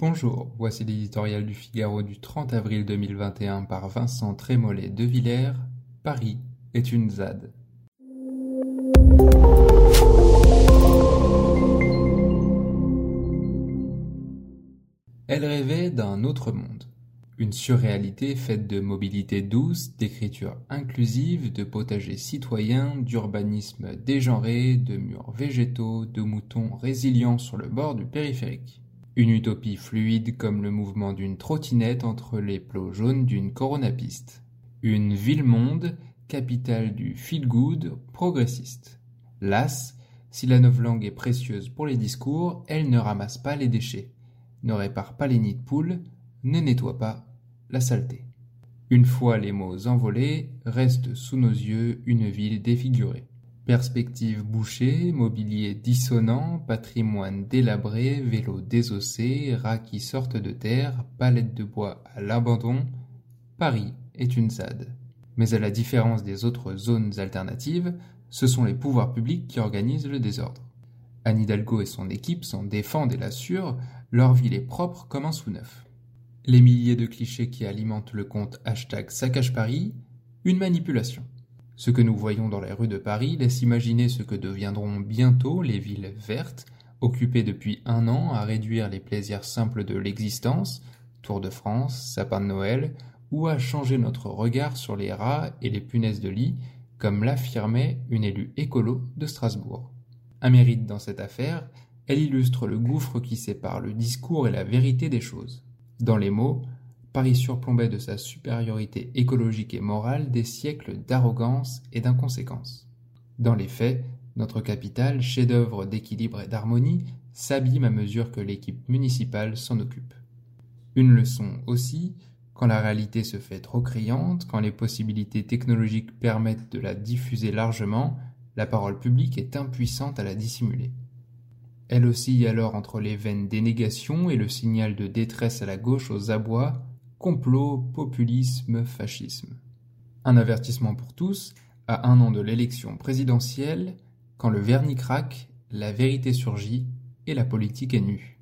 Bonjour, voici l'éditorial du Figaro du 30 avril 2021 par Vincent Trémollet de Villers. Paris est une ZAD. Elle rêvait d'un autre monde. Une surréalité faite de mobilité douce, d'écriture inclusive, de potagers citoyens, d'urbanisme dégenré, de murs végétaux, de moutons résilients sur le bord du périphérique. Une utopie fluide comme le mouvement d'une trottinette entre les plots jaunes d'une coronapiste. Une ville-monde, capitale du feel-good progressiste. Las, si la novlangue est précieuse pour les discours, elle ne ramasse pas les déchets, ne répare pas les nids de poules, ne nettoie pas la saleté. Une fois les mots envolés, reste sous nos yeux une ville défigurée. Perspectives bouchées, mobilier dissonant, patrimoine délabré, vélos désossés, rats qui sortent de terre, palettes de bois à l'abandon, Paris est une ZAD. Mais à la différence des autres zones alternatives, ce sont les pouvoirs publics qui organisent le désordre. Anne Hidalgo et son équipe s'en défendent et l'assurent, leur ville est propre comme un sous-neuf les milliers de clichés qui alimentent le compte hashtag Saccage Paris, une manipulation. Ce que nous voyons dans les rues de Paris laisse imaginer ce que deviendront bientôt les villes vertes, occupées depuis un an à réduire les plaisirs simples de l'existence, Tour de France, sapin de Noël, ou à changer notre regard sur les rats et les punaises de lit, comme l'affirmait une élue écolo de Strasbourg. Un mérite dans cette affaire, elle illustre le gouffre qui sépare le discours et la vérité des choses. Dans les mots, Paris surplombait de sa supériorité écologique et morale des siècles d'arrogance et d'inconséquence. Dans les faits, notre capitale, chef-d'œuvre d'équilibre et d'harmonie, s'abîme à mesure que l'équipe municipale s'en occupe. Une leçon aussi, quand la réalité se fait trop criante, quand les possibilités technologiques permettent de la diffuser largement, la parole publique est impuissante à la dissimuler. Elle oscille alors entre les veines dénégation et le signal de détresse à la gauche aux abois, complot, populisme, fascisme. Un avertissement pour tous, à un an de l'élection présidentielle, quand le vernis craque, la vérité surgit et la politique est nue.